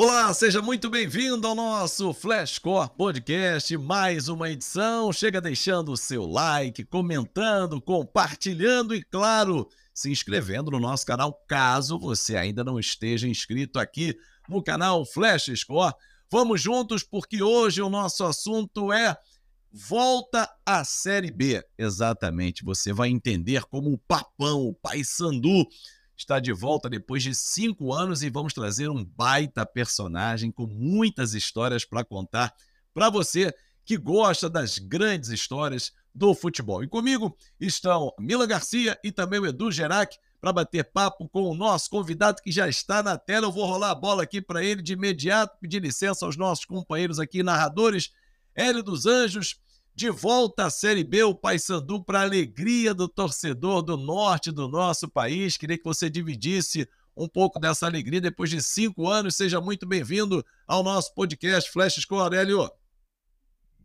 Olá, seja muito bem-vindo ao nosso Flashcore Podcast, mais uma edição. Chega deixando o seu like, comentando, compartilhando e, claro, se inscrevendo no nosso canal, caso você ainda não esteja inscrito aqui no canal Flash Score. Vamos juntos porque hoje o nosso assunto é volta à Série B. Exatamente, você vai entender como o Papão, o Pai Sandu, está de volta depois de cinco anos e vamos trazer um baita personagem com muitas histórias para contar para você que gosta das grandes histórias do futebol. E comigo estão Mila Garcia e também o Edu Gerac para bater papo com o nosso convidado que já está na tela. Eu vou rolar a bola aqui para ele de imediato, pedir licença aos nossos companheiros aqui, narradores. Hélio dos Anjos, de volta à Série B, o Paysandu, para alegria do torcedor do norte do nosso país. Queria que você dividisse um pouco dessa alegria depois de cinco anos. Seja muito bem-vindo ao nosso podcast Flash Score, Hélio.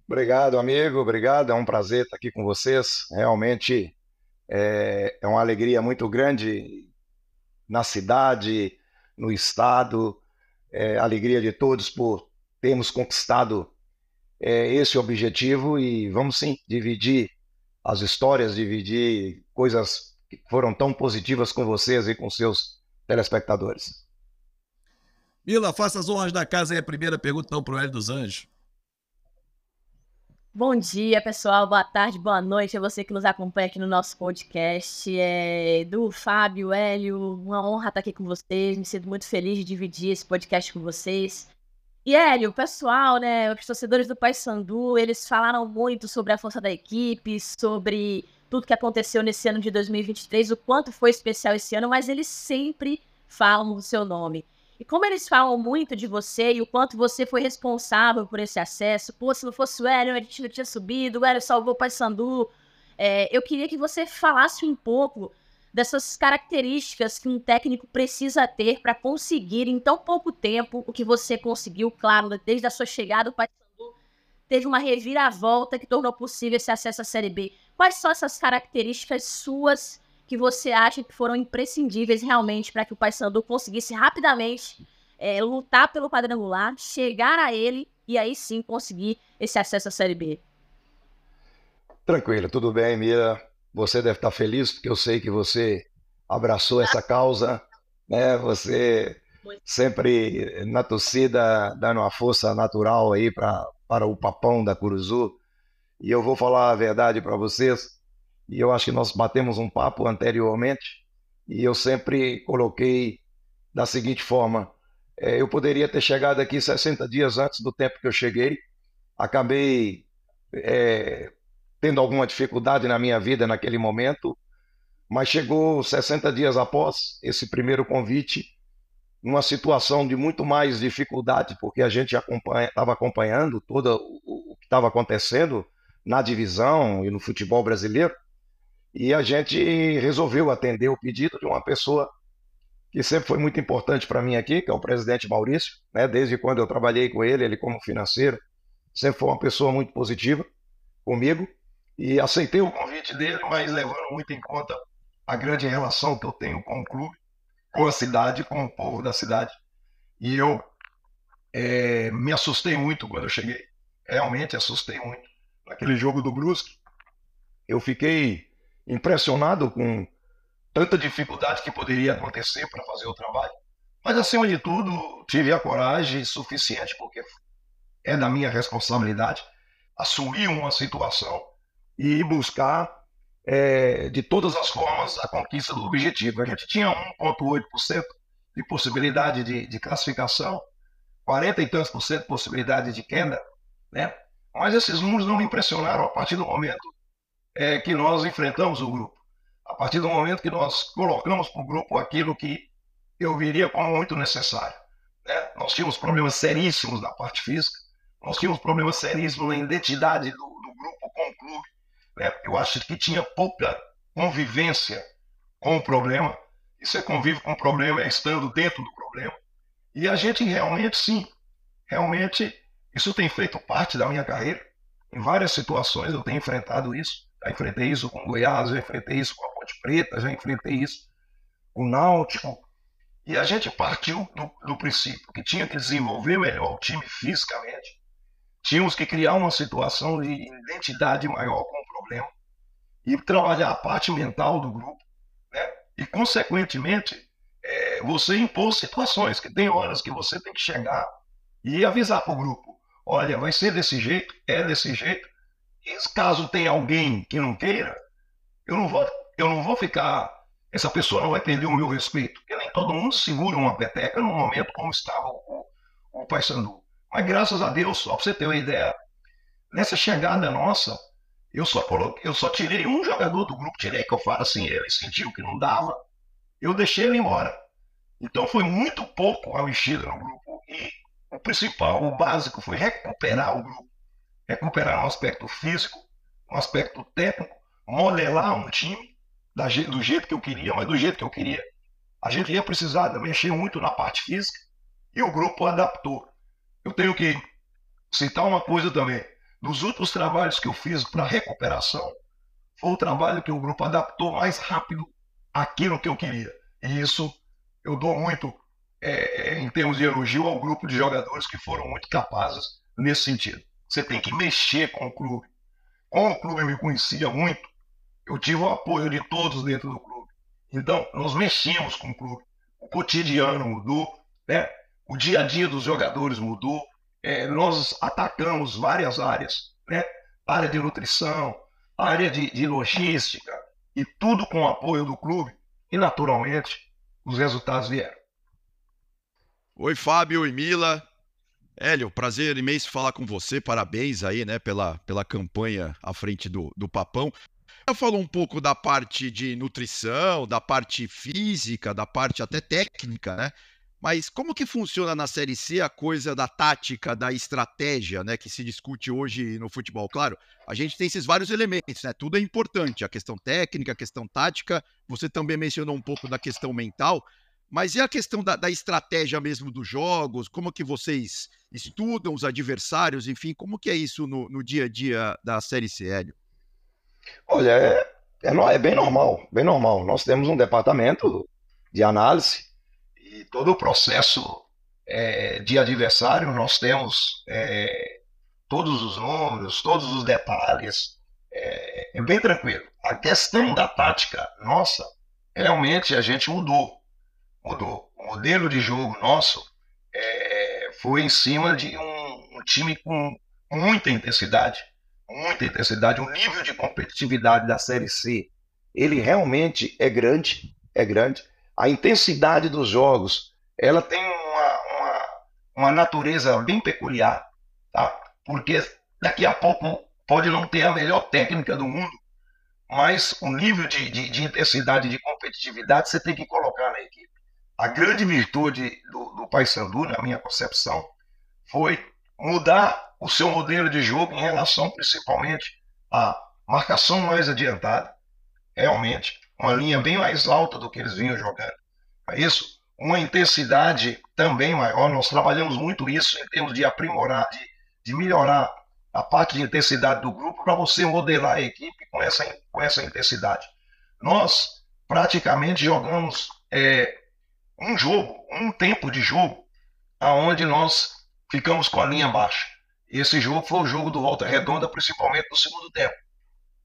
Obrigado, amigo. Obrigado. É um prazer estar aqui com vocês. Realmente é, é uma alegria muito grande na cidade, no estado. É, alegria de todos por termos conquistado é esse o objetivo e vamos sim dividir as histórias, dividir coisas que foram tão positivas com vocês e com seus telespectadores. Mila, faça as honras da casa aí. A primeira pergunta então para o Hélio dos Anjos. Bom dia, pessoal. Boa tarde, boa noite a você que nos acompanha aqui no nosso podcast. É, do Fábio, Hélio, uma honra estar aqui com vocês. Me sinto muito feliz de dividir esse podcast com vocês. E Hélio, o pessoal, né, os torcedores do Paysandu, eles falaram muito sobre a força da equipe, sobre tudo que aconteceu nesse ano de 2023, o quanto foi especial esse ano, mas eles sempre falam o seu nome. E como eles falam muito de você e o quanto você foi responsável por esse acesso, pô, se não fosse o Hélio, a gente não tinha subido, o Hélio salvou o Paysandu, é, eu queria que você falasse um pouco dessas características que um técnico precisa ter para conseguir em tão pouco tempo o que você conseguiu, claro, desde a sua chegada o Paysandu teve uma reviravolta que tornou possível esse acesso à Série B. Quais são essas características suas que você acha que foram imprescindíveis realmente para que o Paysandu conseguisse rapidamente é, lutar pelo quadrangular, chegar a ele e aí sim conseguir esse acesso à Série B? Tranquilo, tudo bem, Mira. Você deve estar feliz porque eu sei que você abraçou essa causa, né? Você sempre na torcida dando uma força natural aí para para o papão da Curuzu. E eu vou falar a verdade para vocês. E eu acho que nós batemos um papo anteriormente e eu sempre coloquei da seguinte forma: é, eu poderia ter chegado aqui 60 dias antes do tempo que eu cheguei. Acabei é, tendo alguma dificuldade na minha vida naquele momento, mas chegou 60 dias após esse primeiro convite, numa situação de muito mais dificuldade, porque a gente estava acompanha, acompanhando todo o, o que estava acontecendo na divisão e no futebol brasileiro, e a gente resolveu atender o pedido de uma pessoa que sempre foi muito importante para mim aqui, que é o presidente Maurício, né? desde quando eu trabalhei com ele, ele como financeiro, sempre foi uma pessoa muito positiva comigo, e aceitei o convite dele, mas levando muito em conta a grande relação que eu tenho com o clube, com a cidade, com o povo da cidade. E eu é, me assustei muito quando eu cheguei. Realmente assustei muito. Naquele jogo do Brusque, eu fiquei impressionado com tanta dificuldade que poderia acontecer para fazer o trabalho. Mas, acima de tudo, tive a coragem suficiente, porque é da minha responsabilidade assumir uma situação e buscar é, de todas as formas a conquista do objetivo. A gente tinha 1,8% de possibilidade de, de, classificação, 40 e tantos por cento de possibilidade de queda, né? mas esses números não me impressionaram a partir do momento é, que nós enfrentamos o grupo, a partir do momento que nós colocamos para o grupo aquilo que eu viria como muito necessário. Né? Nós tínhamos problemas seríssimos na parte física, nós tínhamos problemas seríssimos na identidade do, do grupo com o clube, né? Eu acho que tinha pouca convivência com o problema. E você convive com o problema estando dentro do problema. E a gente realmente, sim, realmente, isso tem feito parte da minha carreira. Em várias situações eu tenho enfrentado isso. Já enfrentei isso com Goiás, já enfrentei isso com a Ponte Preta, já enfrentei isso com o Náutico. E a gente partiu do, do princípio que tinha que desenvolver melhor o time fisicamente, tínhamos que criar uma situação de identidade maior com e trabalhar a parte mental do grupo, né? E, consequentemente, é, você impôs situações que tem horas que você tem que chegar e avisar para o grupo: olha, vai ser desse jeito, é desse jeito. E caso tenha alguém que não queira, eu não vou, eu não vou ficar. Essa pessoa não vai perder o meu respeito, porque nem todo mundo segura uma peteca no momento como estava o, o Paysandu. Mas graças a Deus, só para você ter uma ideia, nessa chegada nossa, eu só, eu só tirei um jogador do grupo, tirei que eu falo assim, ele sentiu que não dava, eu deixei ele embora. Então foi muito pouco a mexida no grupo. E o principal, o básico, foi recuperar o grupo. Recuperar um aspecto físico, um aspecto técnico, modelar um time do jeito que eu queria, mas do jeito que eu queria. A gente ia precisar mexer muito na parte física e o grupo adaptou. Eu tenho que citar uma coisa também. Nos outros trabalhos que eu fiz para recuperação, foi o trabalho que o grupo adaptou mais rápido aquilo que eu queria. E isso eu dou muito é, em termos de elogio ao grupo de jogadores que foram muito capazes nesse sentido. Você tem que mexer com o clube. Como o clube me conhecia muito, eu tive o apoio de todos dentro do clube. Então, nós mexemos com o clube. O cotidiano mudou, né? o dia a dia dos jogadores mudou, é, nós atacamos várias áreas, né? área de nutrição, área de, de logística, e tudo com o apoio do clube, e naturalmente os resultados vieram. Oi, Fábio e Mila. Hélio, prazer imenso falar com você. Parabéns aí, né, pela, pela campanha à frente do, do Papão. Já falou um pouco da parte de nutrição, da parte física, da parte até técnica, né? Mas como que funciona na Série C a coisa da tática, da estratégia, né, que se discute hoje no futebol? Claro, a gente tem esses vários elementos, né? Tudo é importante, a questão técnica, a questão tática. Você também mencionou um pouco da questão mental, mas e a questão da, da estratégia mesmo dos jogos? Como que vocês estudam os adversários? Enfim, como que é isso no, no dia a dia da Série C, Hélio? Olha, é, é, é bem normal, bem normal. Nós temos um departamento de análise e todo o processo é, de adversário, nós temos é, todos os números, todos os detalhes. É, é, bem tranquilo. A questão da tática nossa, realmente a gente mudou. Mudou. O modelo de jogo nosso é, foi em cima de um, um time com muita intensidade. Muita intensidade. O nível de competitividade da Série C, ele realmente é grande. É grande a intensidade dos jogos, ela tem uma, uma, uma natureza bem peculiar, tá? Porque daqui a pouco pode não ter a melhor técnica do mundo, mas o nível de, de, de intensidade, de competitividade, você tem que colocar na equipe. A grande virtude do, do Paysandu, na minha concepção, foi mudar o seu modelo de jogo em relação principalmente à marcação mais adiantada, realmente, uma linha bem mais alta do que eles vinham jogando. É isso, uma intensidade também maior. Nós trabalhamos muito isso em termos de aprimorar, de, de melhorar a parte de intensidade do grupo para você modelar a equipe com essa, com essa intensidade. Nós praticamente jogamos é, um jogo, um tempo de jogo, aonde nós ficamos com a linha baixa. Esse jogo foi o jogo do Volta Redonda, principalmente no segundo tempo.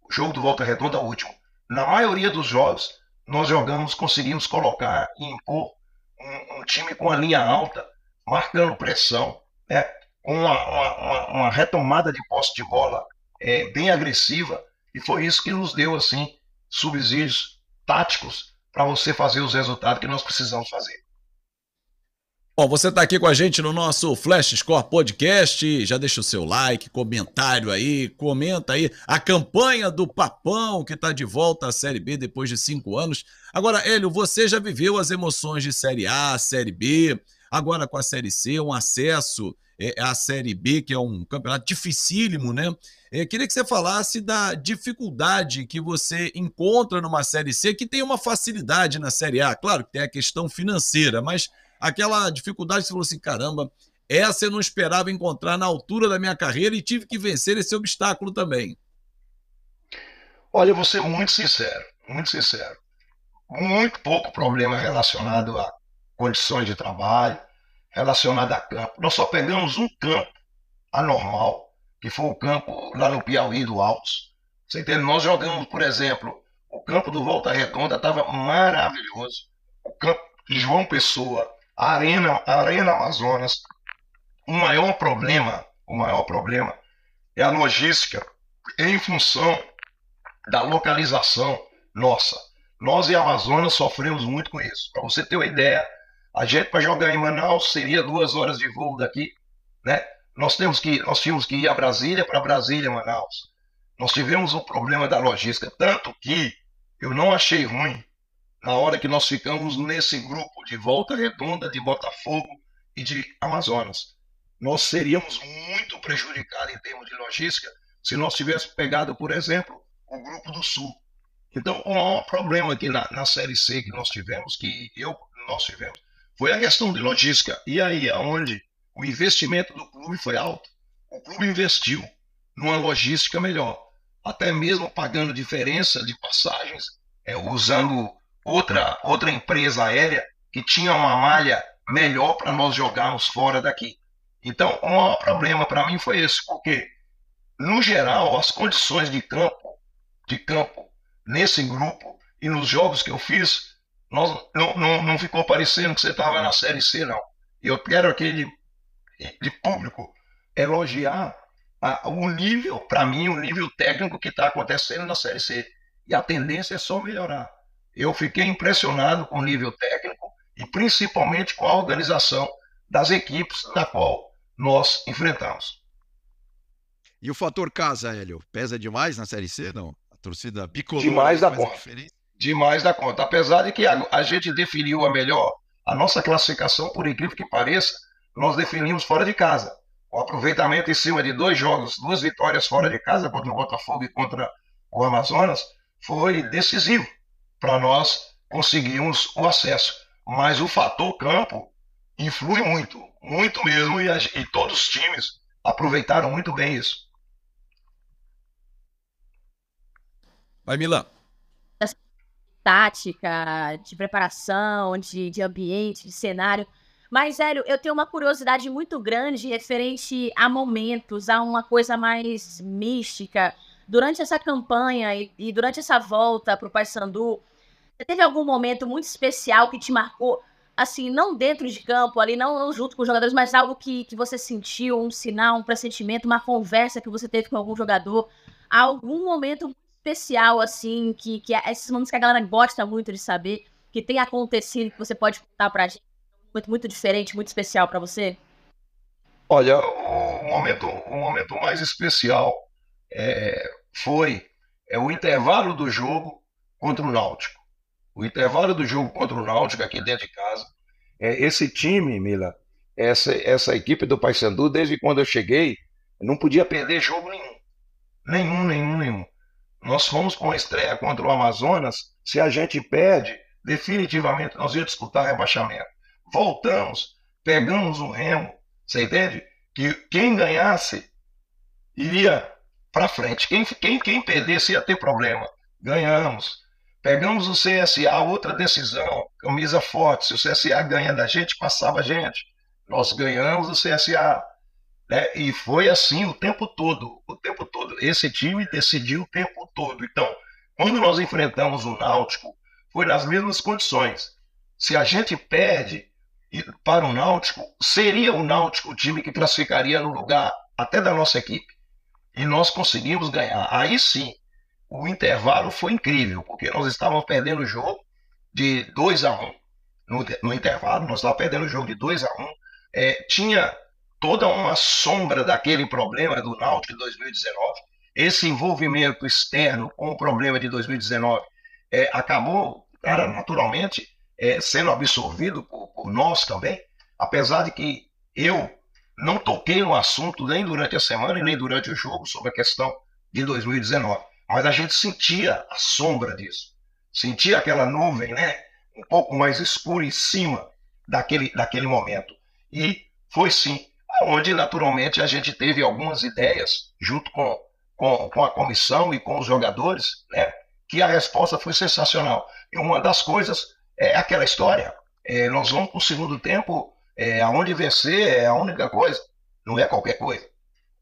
O jogo do Volta Redonda, último na maioria dos jogos, nós jogamos, conseguimos colocar e impor um, um time com a linha alta, marcando pressão, né? uma, uma, uma retomada de posse de bola é, bem agressiva, e foi isso que nos deu assim subsídios táticos para você fazer os resultados que nós precisamos fazer. Bom, você está aqui com a gente no nosso Flash Score Podcast. Já deixa o seu like, comentário aí, comenta aí a campanha do Papão que está de volta à Série B depois de cinco anos. Agora, Hélio, você já viveu as emoções de Série A, Série B, agora com a Série C, um acesso é, à Série B, que é um campeonato dificílimo, né? É, queria que você falasse da dificuldade que você encontra numa Série C, que tem uma facilidade na Série A. Claro que tem a questão financeira, mas aquela dificuldade, você falou assim: caramba, essa eu não esperava encontrar na altura da minha carreira e tive que vencer esse obstáculo também? Olha, eu vou ser muito sincero, muito sincero. Muito pouco problema relacionado a, condições de trabalho, relacionada a campo. Nós só pegamos um campo anormal, que foi o campo lá no Piauí do Altos. Você entende? Nós jogamos, por exemplo, o campo do Volta Redonda estava maravilhoso. O campo de João Pessoa, a Arena, Arena Amazonas. O maior problema, o maior problema é a logística em função da localização nossa. Nós e Amazonas sofremos muito com isso. Para você ter uma ideia, a gente para jogar em Manaus seria duas horas de voo daqui, né? Nós temos que, nós tínhamos que ir a Brasília para Brasília, Manaus. Nós tivemos um problema da logística, tanto que eu não achei ruim na hora que nós ficamos nesse grupo de Volta Redonda, de Botafogo e de Amazonas. Nós seríamos muito prejudicados em termos de logística se nós tivéssemos pegado, por exemplo, o grupo do Sul. Então, o maior problema aqui na, na Série C que nós tivemos, que eu, nós tivemos, foi a questão de logística. E aí, aonde o investimento do clube foi alto, o clube investiu numa logística melhor, até mesmo pagando diferença de passagens, é, usando outra, outra empresa aérea que tinha uma malha melhor para nós jogarmos fora daqui. Então, o maior problema para mim foi esse, porque, no geral, as condições de campo, de campo nesse grupo e nos jogos que eu fiz, nós, não, não, não ficou parecendo que você estava na Série C, não. Eu quero aquele de público elogiar a, o nível, para mim, o nível técnico que está acontecendo na Série C. E a tendência é só melhorar. Eu fiquei impressionado com o nível técnico e principalmente com a organização das equipes na qual nós enfrentamos. E o fator casa, Hélio, pesa demais na Série C, não? A torcida bicolor. Demais da conta demais da conta. Apesar de que a, a gente definiu a melhor, a nossa classificação, por incrível que pareça, nós definimos fora de casa. O aproveitamento em cima de dois jogos, duas vitórias fora de casa, contra o Botafogo e contra o Amazonas, foi decisivo para nós conseguirmos o acesso. Mas o fator campo influi muito, muito mesmo, e, a, e todos os times aproveitaram muito bem isso. Vai, Milan tática, de preparação, de, de ambiente, de cenário. Mas, Hélio, eu tenho uma curiosidade muito grande referente a momentos, a uma coisa mais mística. Durante essa campanha e, e durante essa volta para o Paysandu, você teve algum momento muito especial que te marcou? Assim, não dentro de campo, ali, não junto com os jogadores, mas algo que, que você sentiu, um sinal, um pressentimento, uma conversa que você teve com algum jogador. Algum momento especial, assim, que, que é esses momentos que a galera gosta muito de saber, que tem acontecido, que você pode contar pra gente, muito, muito diferente, muito especial para você? Olha, o momento, o momento mais especial é, foi é o intervalo do jogo contra o Náutico. O intervalo do jogo contra o Náutico aqui dentro de casa. É, esse time, Mila, essa, essa equipe do Paysandu, desde quando eu cheguei, não podia perder jogo nenhum. Nenhum, nenhum, nenhum. Nós fomos com a estreia contra o Amazonas. Se a gente perde, definitivamente nós íamos disputar rebaixamento. Voltamos, pegamos o remo. Você entende? Que quem ganhasse iria para frente. Quem, quem, quem perdesse ia ter problema. Ganhamos. Pegamos o CSA, outra decisão, camisa forte. Se o CSA ganha da gente, passava a gente. Nós ganhamos o CSA. Né? E foi assim o tempo todo, o tempo todo. Esse time decidiu o tempo todo. Então, quando nós enfrentamos o Náutico, foi nas mesmas condições. Se a gente perde para o Náutico, seria o Náutico o time que classificaria no lugar até da nossa equipe. E nós conseguimos ganhar. Aí sim, o intervalo foi incrível, porque nós estávamos perdendo o jogo de 2 a 1 um. no, no, intervalo, nós estávamos perdendo o jogo de 2 a 1 um. é, Tinha toda uma sombra daquele problema do Náutico de 2019. Esse envolvimento externo com o problema de 2019 é, acabou, cara, naturalmente, é, sendo absorvido por, por nós também, apesar de que eu não toquei no assunto nem durante a semana e nem durante o jogo sobre a questão de 2019. Mas a gente sentia a sombra disso. Sentia aquela nuvem, né? Um pouco mais escura em cima daquele, daquele momento. E foi sim onde naturalmente a gente teve algumas ideias junto com, com, com a comissão e com os jogadores, né, que a resposta foi sensacional. E uma das coisas é aquela história, é, nós vamos para o segundo tempo, é, aonde vencer é a única coisa, não é qualquer coisa.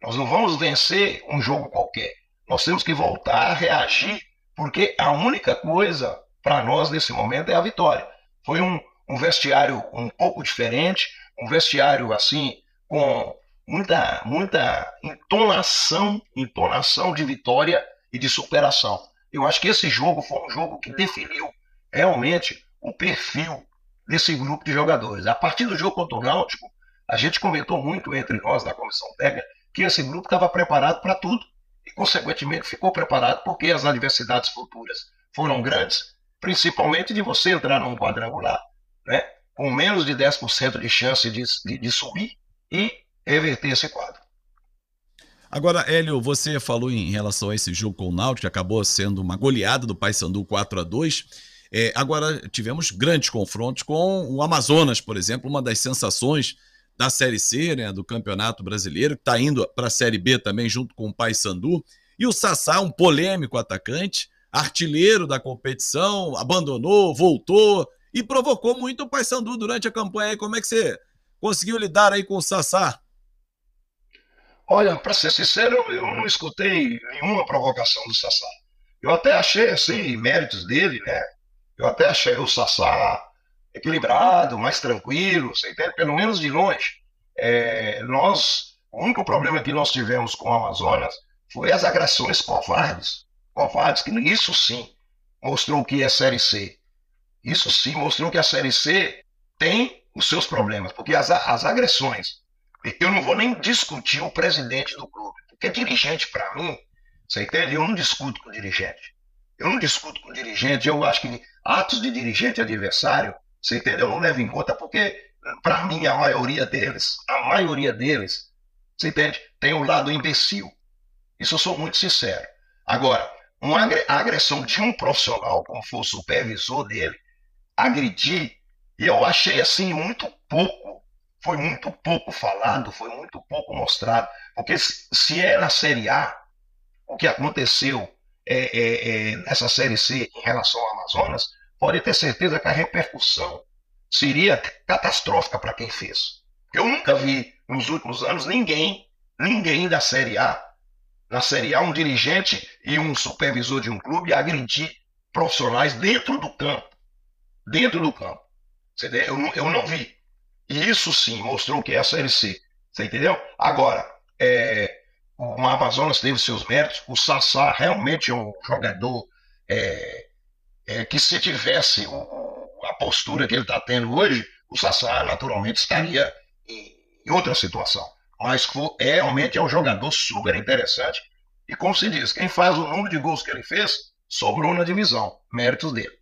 Nós não vamos vencer um jogo qualquer. Nós temos que voltar a reagir, porque a única coisa para nós nesse momento é a vitória. Foi um, um vestiário um pouco diferente, um vestiário assim com muita muita entonação, entonação de vitória e de superação. Eu acho que esse jogo foi um jogo que definiu realmente o perfil desse grupo de jogadores. A partir do jogo contra o Náutico, a gente comentou muito entre nós da comissão técnica que esse grupo estava preparado para tudo e, consequentemente, ficou preparado porque as adversidades futuras foram grandes, principalmente de você entrar num quadrangular, né, com menos de 10% de chance de, de, de subir e reverter esse quadro. Agora, Hélio, você falou em relação a esse jogo com o Náutico, que acabou sendo uma goleada do Paysandu 4 a 2 é, agora, tivemos grandes confrontos com o Amazonas, por exemplo, uma das sensações da Série C, né, do Campeonato Brasileiro, que está indo para a Série B também, junto com o Paysandu. E o Sassá, um polêmico atacante, artilheiro da competição, abandonou, voltou e provocou muito o Paysandu durante a campanha. Como é que você conseguiu lidar aí com o Sassá? Olha, para ser sincero, eu não escutei nenhuma provocação do Sassá. Eu até achei, assim, méritos dele, né? Eu até achei o Sassá equilibrado, mais tranquilo, você entende? Pelo menos de longe. É, nós, o único problema que nós tivemos com o Amazonas foi as agressões covardes. Covardes, que isso sim mostrou que é Série C. Isso sim mostrou que a Série C tem os seus problemas, porque as, as agressões, eu não vou nem discutir o presidente do clube, porque dirigente, para mim, você entende? Eu não discuto com dirigente. Eu não discuto com dirigente, eu acho que atos de dirigente adversário, você entendeu? Eu não levo em conta, porque, para mim, a maioria deles, a maioria deles, você entende? Tem um lado imbecil. Isso eu sou muito sincero. Agora, uma agressão de um profissional, como foi o supervisor dele, agredir, eu achei assim muito pouco. Foi muito pouco falado, foi muito pouco mostrado. Porque se é na Série A, o que aconteceu é, é, é, nessa Série C em relação ao Amazonas, pode ter certeza que a repercussão seria catastrófica para quem fez. Eu nunca vi nos últimos anos ninguém, ninguém da Série A, na Série A, um dirigente e um supervisor de um clube agredir profissionais dentro do campo. Dentro do campo. Eu eu não vi. E isso sim mostrou que é a Série C. Você entendeu? Agora, é, o Amazonas teve seus méritos. O Sassá realmente é um jogador é, é, que, se tivesse a postura que ele está tendo hoje, o Sassá naturalmente estaria em, outra situação. Mas é, realmente é um jogador super interessante. E como se diz, quem faz o número de gols que ele fez, sobrou na divisão. Méritos dele.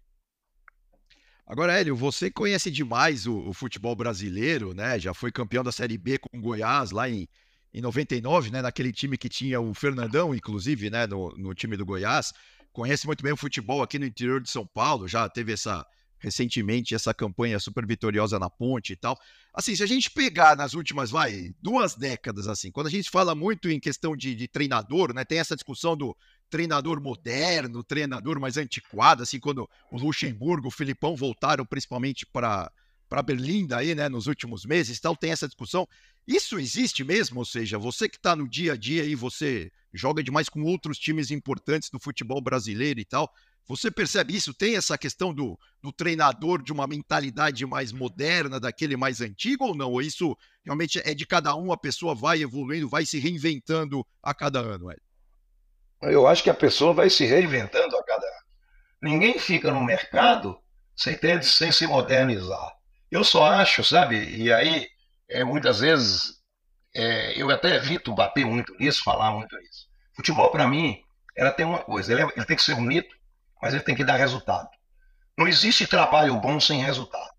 Agora, Hélio, você conhece demais o, o, futebol brasileiro, né? Já foi campeão da Série B com o Goiás lá em em 99, né, naquele time que tinha o Fernandão, inclusive, né, no, no time do Goiás. Conhece muito bem o futebol aqui no interior de São Paulo, já teve essa recentemente essa campanha super vitoriosa na Ponte e tal. Assim, se a gente pegar nas últimas, vai, duas décadas, assim, quando a gente fala muito em questão de, de treinador, né, tem essa discussão do treinador moderno, treinador mais antiquado, assim, quando o Luxemburgo, o Filipão voltaram principalmente para para Berlim daí, né, nos últimos meses, tal, tem essa discussão. Isso existe mesmo? Ou seja, você que está no dia a dia e você joga demais com outros times importantes do futebol brasileiro e tal, você percebe isso? Tem essa questão do, do treinador de uma mentalidade mais moderna, daquele mais antigo ou não? Ou isso realmente é de cada um, a pessoa vai evoluindo, vai se reinventando a cada ano? Hélio? Eu acho que a pessoa vai se reinventando a cada ano. Ninguém fica no mercado sem, ter, sem se modernizar. Eu só acho, sabe? E aí, é, muitas vezes, é, eu até evito bater muito nisso, falar muito nisso. Futebol, para mim, ela tem uma coisa: ele, é, ele tem que ser bonito, mas ele tem que dar resultado. Não existe trabalho bom sem resultado.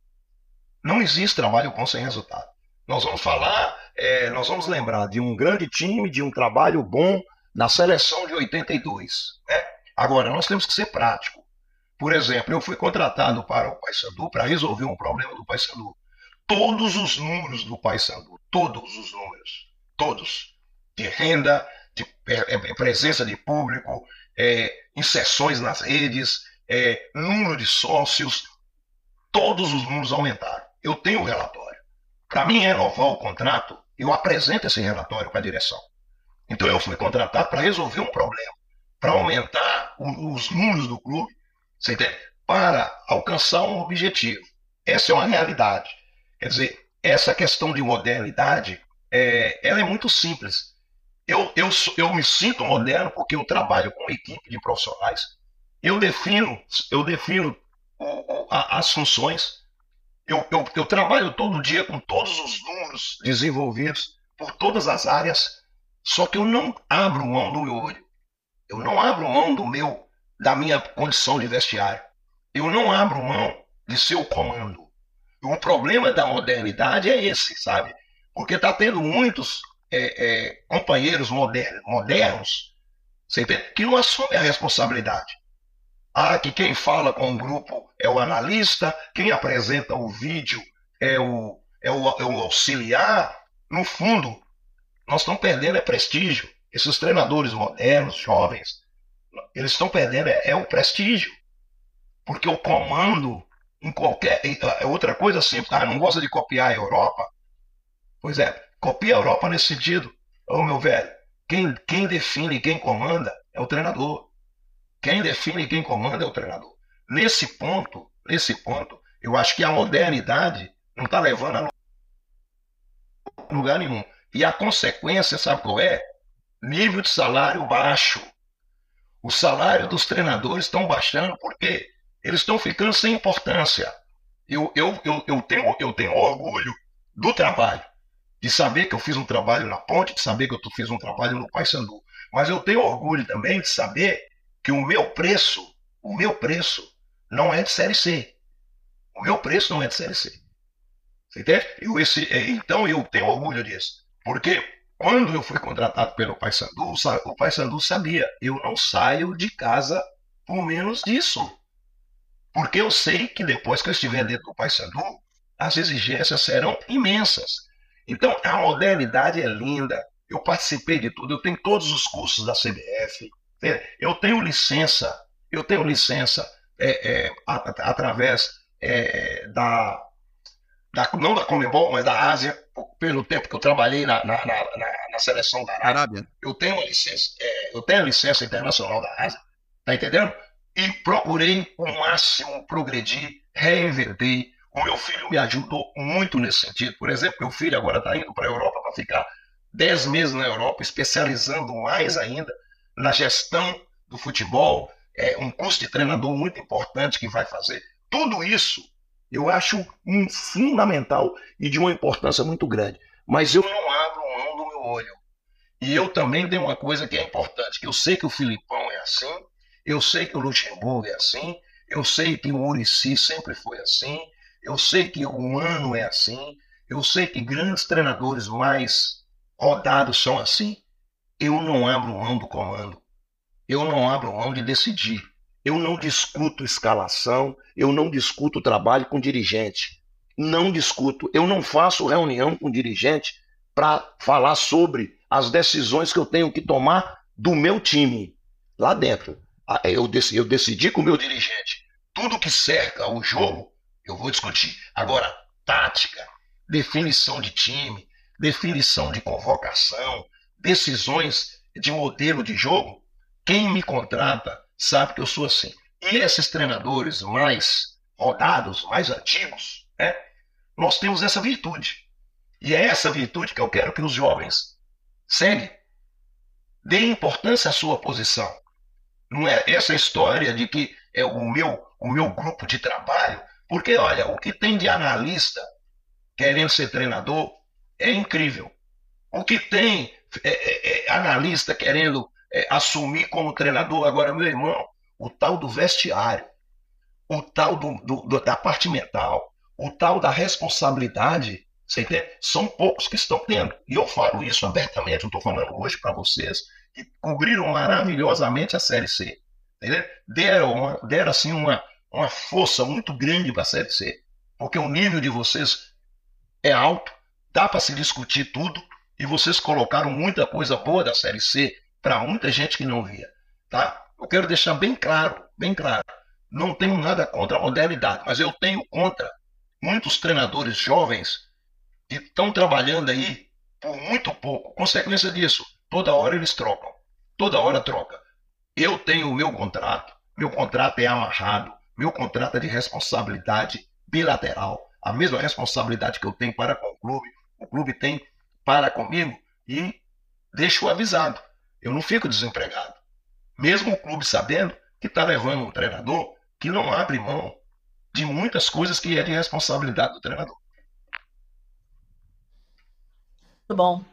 Não existe trabalho bom sem resultado. Nós vamos falar, é, nós vamos lembrar de um grande time, de um trabalho bom na seleção de 82. Né? Agora, nós temos que ser prático. Por exemplo, eu fui contratado para o Paysandu para resolver um problema do Paysandu. Todos os números do Paysandu, todos os números, todos, de renda, de é, é, presença de público, é, inserções nas redes, é, número de sócios, todos os números aumentaram. eu tenho o relatório. Para mim renovar o contrato, eu apresento esse relatório para a direção. Então eu fui contratado para resolver um problema, para aumentar os números do clube, você entende? para alcançar um objetivo. Essa é uma realidade. Quer dizer, essa questão de modernidade, é, ela é muito simples. Eu, eu, eu me sinto moderno porque eu trabalho com uma equipe de profissionais. Eu defino, eu defino as funções. Eu, eu, eu trabalho todo dia com todos os números desenvolvidos por todas as áreas, só que eu não abro mão do meu olho. Eu não abro mão do meu, da minha condição de vestiário. Eu não abro mão de ser o comando. O problema da modernidade é esse, sabe? Porque está tendo muitos é, é, companheiros modernos, modernos que não assumem a responsabilidade. Ah, que quem fala com o grupo é o analista, quem apresenta o vídeo é o, é o, é o auxiliar. No fundo, nós estamos perdendo é prestígio. Esses treinadores modernos, jovens, eles estão perdendo é, é o prestígio. Porque o comando em qualquer. É outra coisa simples. Ah, não gosta de copiar a Europa? Pois é, copia a Europa nesse sentido. Ô meu velho, quem, quem define quem comanda é o treinador. Quem define quem comanda é o treinador. Nesse ponto, nesse ponto, eu acho que a modernidade não está levando a lugar nenhum. E a consequência, sabe qual é? Nível de salário baixo. O salário dos treinadores estão baixando porque eles estão ficando sem importância. Eu, eu, eu, eu, tenho, eu tenho orgulho do trabalho, de saber que eu fiz um trabalho na Ponte, de saber que eu fiz um trabalho no Paysandu. Mas eu tenho orgulho também de saber que o meu preço, o meu preço, não é de Série C. O meu preço não é de Série C. Você entende? Eu, esse, é, então eu tenho orgulho disso. Porque quando eu fui contratado pelo Paysandu, o Paysandu sabia, eu não saio de casa por menos disso. Porque eu sei que depois que eu estiver dentro do Paysandu, as exigências serão imensas. Então, a modernidade é linda. Eu participei de tudo, eu tenho todos os cursos da CBF, eu tenho licença, eu tenho licença é, é, através é, da, da, não da Comebol, mas da Ásia, pelo tempo que eu trabalhei na, na, na, na seleção da Arábia. Arábia. Eu tenho licença, é, eu tenho licença internacional da Ásia, tá entendendo? e procurei o máximo progredir, reinverter. O meu filho me ajudou muito nesse sentido. Por exemplo, meu filho agora está indo para a Europa para ficar 10 meses na Europa, especializando mais ainda na gestão do futebol, é um curso de treinador muito importante que vai fazer. Tudo isso eu acho um fundamental e de uma importância muito grande. Mas eu não abro mão do meu olho. E eu também tenho uma coisa que é importante, que eu sei que o Filipão é assim, eu sei que o Luxemburgo é assim, eu sei que o Murici sempre foi assim, eu sei que o Mano é assim, eu sei que grandes treinadores mais rodados são assim. Eu não abro mão do comando. Eu não abro mão de decidir. Eu não discuto escalação, eu não discuto trabalho com dirigente. Não discuto. Eu não faço reunião com dirigente para falar sobre as decisões que eu tenho que tomar do meu time lá dentro. Ah, eu decidi, eu decidi com o meu dirigente. Tudo que cerca o jogo, eu vou discutir. Agora, tática, definição de time, definição de convocação, decisões de modelo de jogo, quem me contrata sabe que eu sou assim. E esses treinadores mais rodados, mais antigos, né, nós temos essa virtude. E é essa virtude que eu quero que os jovens seguem. Dê importância à sua posição. Não é essa história de que é o meu, o meu grupo de trabalho. Porque, olha, o que tem de analista querendo ser treinador é incrível. O que tem é, é, é analista querendo é, assumir como treinador. Agora, meu irmão, o tal do vestiário, o tal do, do, da parte mental, o tal da responsabilidade, você entende? São poucos que estão tendo. E eu falo isso abertamente, eu estou falando hoje para vocês que cobriram maravilhosamente a Série C. Entendeu? Deram, uma, deram assim uma, uma força muito grande para a Série C. Porque o nível de vocês é alto, dá para se discutir tudo, e vocês colocaram muita coisa boa da Série C para muita gente que não via. Tá? Eu quero deixar bem claro, bem claro, não tenho nada contra a modernidade, mas eu tenho contra muitos treinadores jovens que estão trabalhando aí por muito pouco. Consequência disso, toda hora eles trocam. Toda hora troca. Eu tenho o meu contrato, meu contrato é amarrado, meu contrato é de responsabilidade bilateral. A mesma responsabilidade que eu tenho para com o clube, o clube tem para comigo e deixo avisado. Eu não fico desempregado. Mesmo o clube sabendo que está levando um treinador que não abre mão de muitas coisas que é de responsabilidade do treinador. Muito bom.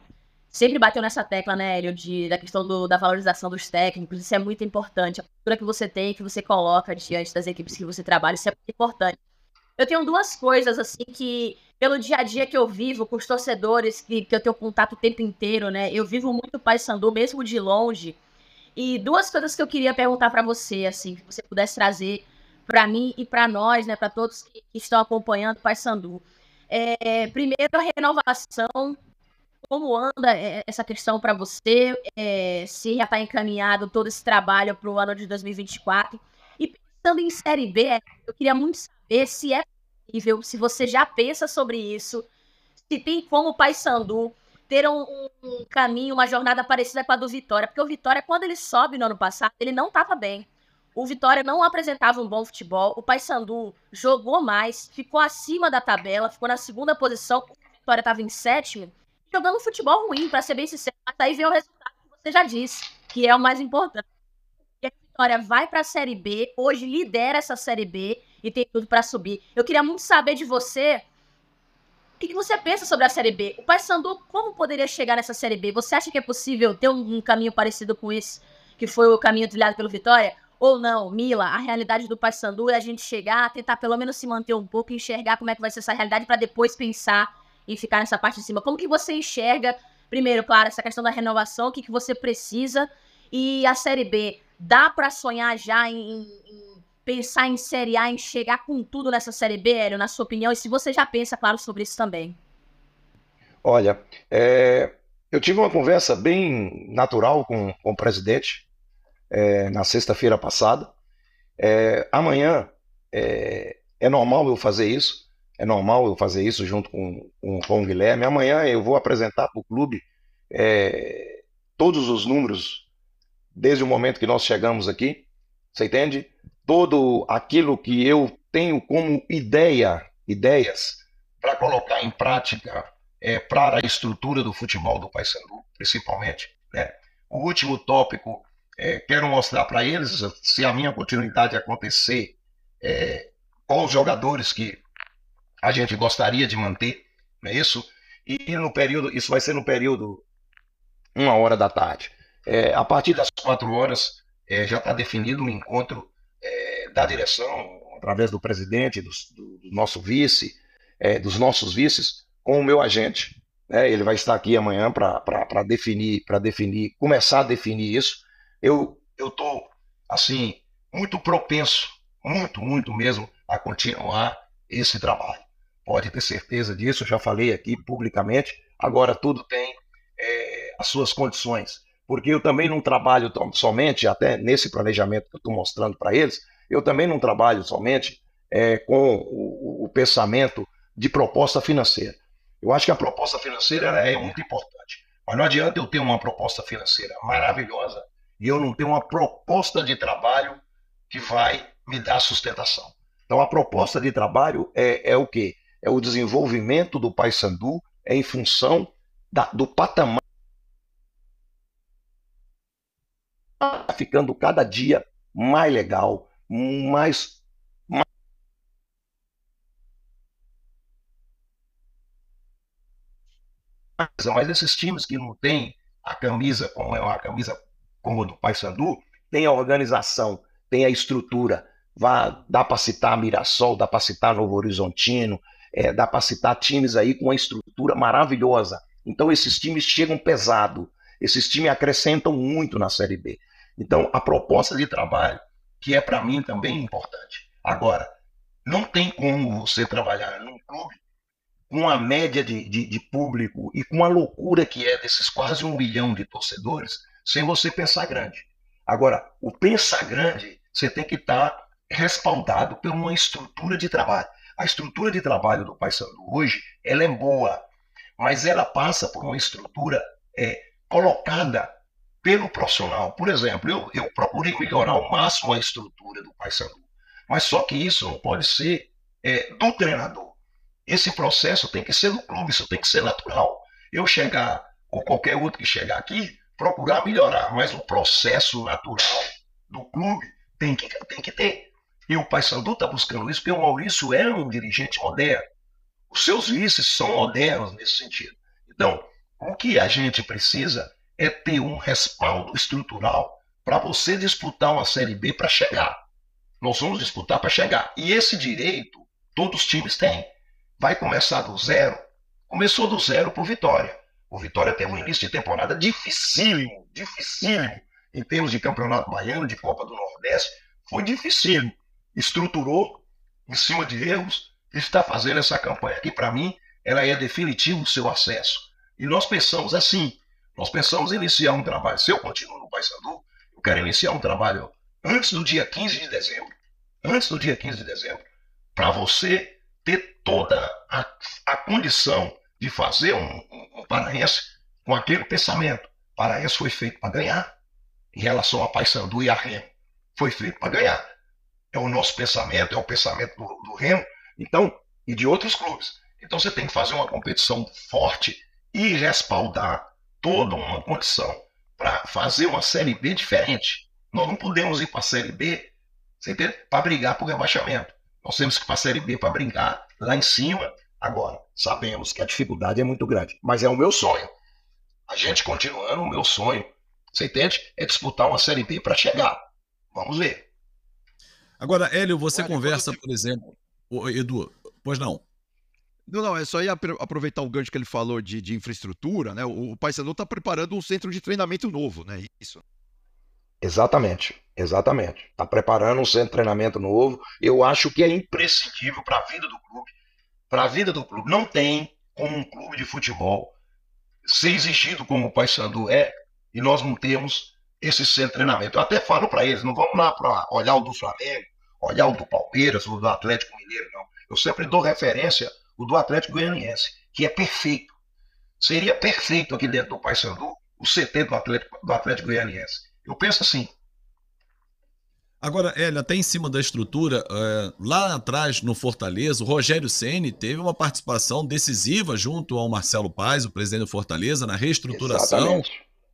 Sempre bateu nessa tecla, né, Hélio, de, da questão do, da valorização dos técnicos. Isso é muito importante. A cultura que você tem, que você coloca diante das equipes que você trabalha, isso é muito importante. Eu tenho duas coisas, assim, que pelo dia a dia que eu vivo, com os torcedores que, que eu tenho contato o tempo inteiro, né? Eu vivo muito Pai Sandu, mesmo de longe. E duas coisas que eu queria perguntar para você, assim, que você pudesse trazer para mim e para nós, né, para todos que, que, estão acompanhando o Pai Sandu. É, primeiro, a renovação. Como anda é, essa questão para você? É, se já está encaminhado todo esse trabalho para o ano de 2024? Pensando em Série B, eu queria muito saber se é possível, se você já pensa sobre isso, se tem como o Paysandu ter um, um, caminho, uma jornada parecida com a do Vitória, porque o Vitória, quando ele sobe no ano passado, ele não estava bem. O Vitória não apresentava um bom futebol, o Paysandu jogou mais, ficou acima da tabela, ficou na segunda posição, o Vitória estava em sétimo, jogando futebol ruim, para ser bem sincero, mas aí vem o resultado que você já disse, que é o mais importante. E Vitória vai para a Série B, hoje lidera essa Série B, e tem tudo para subir. Eu queria muito saber de você o que, você pensa sobre a Série B. O Paysandu, como poderia chegar nessa Série B? Você acha que é possível ter um, caminho parecido com esse, que foi o caminho trilhado pelo Vitória? Ou não, Mila, a realidade do Paysandu é a gente chegar, tentar pelo menos se manter um pouco, enxergar como é que vai ser essa realidade para depois pensar em ficar nessa parte de cima. Como que você enxerga, primeiro, claro, essa questão da renovação, o que, que você precisa, e a Série B, dá para sonhar já em, em pensar em Série A, em chegar com tudo nessa Série B, Hélio, na sua opinião? E se você já pensa, claro, sobre isso também. Olha, é, eu tive uma conversa bem natural com, com o presidente é, na sexta-feira passada. É, amanhã é, é, normal eu fazer isso, é normal eu fazer isso junto com, com, com o Guilherme. Amanhã eu vou apresentar para o clube é, todos os números desde o momento que nós chegamos aqui, você entende? todo aquilo que eu tenho como ideia, ideias para colocar em prática é, para a estrutura do futebol do Paysandu, principalmente. Né? O último tópico, é, quero mostrar para eles se a minha continuidade acontecer é, com os jogadores que a gente gostaria de manter, não é isso? E no período, isso vai ser no período uma hora da tarde. É, a partir das quatro horas é, já está definido um encontro é, da direção, através do presidente, do, do nosso vice, é, dos nossos vices, com o meu agente. Né? Ele vai estar aqui amanhã para definir, para definir, começar a definir isso. Eu estou assim muito propenso, muito, muito mesmo, a continuar esse trabalho. Pode ter certeza disso. Já falei aqui publicamente. Agora tudo tem é, as suas condições porque eu também não trabalho somente, até nesse planejamento que eu estou mostrando para eles, eu também não trabalho somente é, com o, o, pensamento de proposta financeira. Eu acho que a proposta financeira é muito importante, mas não adianta eu ter uma proposta financeira maravilhosa e eu não ter uma proposta de trabalho que vai me dar sustentação. Então, a proposta de trabalho é, é o quê? É o desenvolvimento do Paysandu é em função da, do patamar Tá ficando cada dia mais legal, mais. Mas esses times que não têm a camisa como é uma camisa como a do Paysandu, tem a organização, tem a estrutura. Vá, dá para citar Mirassol, dá para citar Novo Horizontino, é, dá para citar times aí com uma estrutura maravilhosa. Então esses times chegam pesado, esses times acrescentam muito na Série B. Então, a proposta de trabalho, que é para mim também importante. Agora, não tem como você trabalhar num clube com a média de, de, de, público e com a loucura que é desses quase um milhão de torcedores, sem você pensar grande. Agora, o pensar grande, você tem que estar tá respaldado por uma estrutura de trabalho. A estrutura de trabalho do Paysandu hoje, ela é boa, mas ela passa por uma estrutura é, colocada pelo profissional. Por exemplo, eu, eu procurei melhorar ao máximo a estrutura do Paysandu, mas só que isso não pode ser é, do treinador. Esse processo tem que ser do clube, isso tem que ser natural. Eu chegar, ou qualquer outro que chegar aqui, procurar melhorar, mas o processo natural do clube tem que, tem que ter. E o Paysandu está buscando isso, porque o Maurício é um dirigente moderno. Os seus vices são modernos nesse sentido. Então, o que a gente precisa é ter um respaldo estrutural para você disputar uma Série B para chegar. Nós vamos disputar para chegar. E esse direito todos os times têm. Vai começar do zero. Começou do zero por Vitória. O Vitória tem um início de temporada dificílimo, dificílimo. Em termos de campeonato baiano, de Copa do Nordeste, foi dificílimo. Estruturou em cima de erros e está fazendo essa campanha aqui. Para mim, ela é definitiva o seu acesso. E nós pensamos assim, nós pensamos em iniciar um trabalho. Se eu continuo no Paysandu, eu quero iniciar um trabalho antes do dia 15 de dezembro. Antes do dia 15 de dezembro. Para você ter toda a, a, condição de fazer um, um, um paraense com aquele pensamento. Paraense foi feito para ganhar. Em relação a Paysandu e a Remo, foi feito para ganhar. É o nosso pensamento, é o pensamento do, do Remo, então, e de outros clubes. Então você tem que fazer uma competição forte e respaldar toda uma condição para fazer uma Série B diferente. Nós não podemos ir para a Série B para brigar por rebaixamento. Nós temos que ir para a Série B para brigar lá em cima. Agora, sabemos que a dificuldade é muito grande, mas é o meu sonho. A gente continuando, o meu sonho, você entende? É disputar uma Série B para chegar. Vamos ver. Agora, Hélio, você Olha, conversa, você... por exemplo. Edu, pois não. Não, não, é só ia aproveitar o gancho que ele falou de, de infraestrutura, né? O, o Paysandu está preparando um centro de treinamento novo, né? Isso. Exatamente, exatamente. Está preparando um centro de treinamento novo. Eu acho que é imprescindível para a vida do clube. Para a vida do clube. Não tem como um clube de futebol ser exigido como o Paysandu é e nós não temos esse centro de treinamento. Eu até falo para eles, não vamos lá para olhar o do Flamengo, olhar o do Palmeiras, o do Atlético Mineiro, não. Eu sempre dou referência o do Atlético Goianiense, que é perfeito. Seria perfeito aqui dentro do Paysandu o CT do Atlético, do Atlético Goianiense. Eu penso assim. Agora, Hélio, até em cima da estrutura, é, lá atrás no Fortaleza, o Rogério Ceni teve uma participação decisiva junto ao Marcelo Paz, o presidente do Fortaleza, na reestruturação, Exatamente.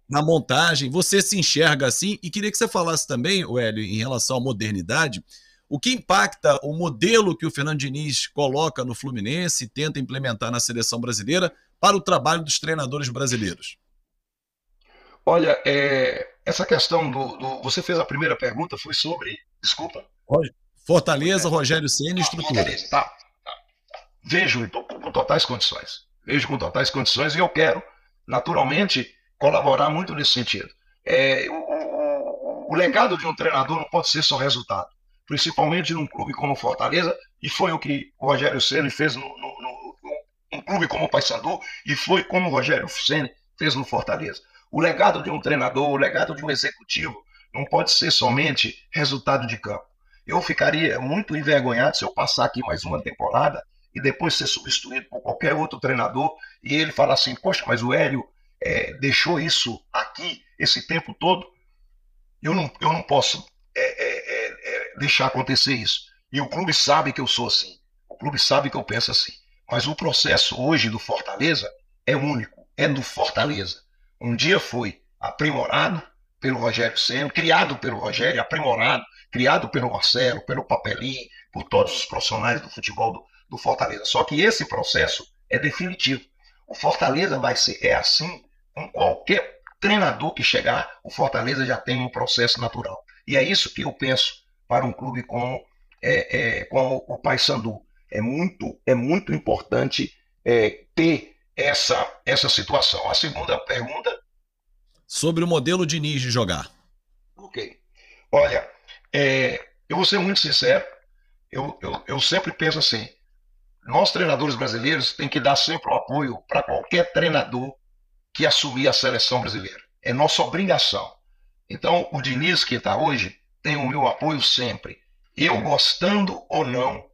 na montagem. Você se enxerga assim? E queria que você falasse também, Hélio, em relação à modernidade, o que impacta o modelo que o Fernando Diniz coloca no Fluminense e tenta implementar na seleção brasileira para o trabalho dos treinadores brasileiros? Olha, é, essa questão do, do, Você fez a primeira pergunta, foi sobre. Desculpa. Fortaleza, Rogério Senna e estrutura. Fortaleza, tá, tá. Vejo com, com totais condições. Vejo com totais condições e eu quero, naturalmente, colaborar muito nesse sentido. É, o, o legado de um treinador não pode ser só resultado principalmente num clube como Fortaleza, e foi o que o Rogério Ceni fez no, no, no, um clube como o Paysandu, e foi como o Rogério Ceni fez no Fortaleza. O legado de um treinador, o legado de um executivo, não pode ser somente resultado de campo. Eu ficaria muito envergonhado se eu passar aqui mais uma temporada e depois ser substituído por qualquer outro treinador e ele falar assim: Poxa, mas o Hélio é, deixou isso aqui esse tempo todo. Eu não, eu não posso deixar acontecer isso. E o clube sabe que eu sou assim. O clube sabe que eu penso assim. Mas o processo hoje do Fortaleza é único, é do Fortaleza. Um dia foi aprimorado pelo Rogério Senna, criado pelo Rogério, aprimorado, criado pelo Marcelo, pelo Papelinho, por todos os profissionais do futebol do, do Fortaleza. Só que esse processo é definitivo. O Fortaleza vai ser é assim com qualquer treinador que chegar, o Fortaleza já tem um processo natural. E é isso que eu penso para um clube como, é, é, como o Paysandu. É muito, é muito importante é, ter essa, essa situação. A segunda pergunta. Sobre o modelo de Diniz de jogar. Ok. Olha, é, eu vou ser muito sincero. Eu, eu, eu sempre penso assim: nós, treinadores brasileiros, tem que dar sempre o apoio para qualquer treinador que assumir a seleção brasileira. É nossa obrigação. Então, o Diniz que está hoje, tem o meu apoio sempre. Eu gostando ou não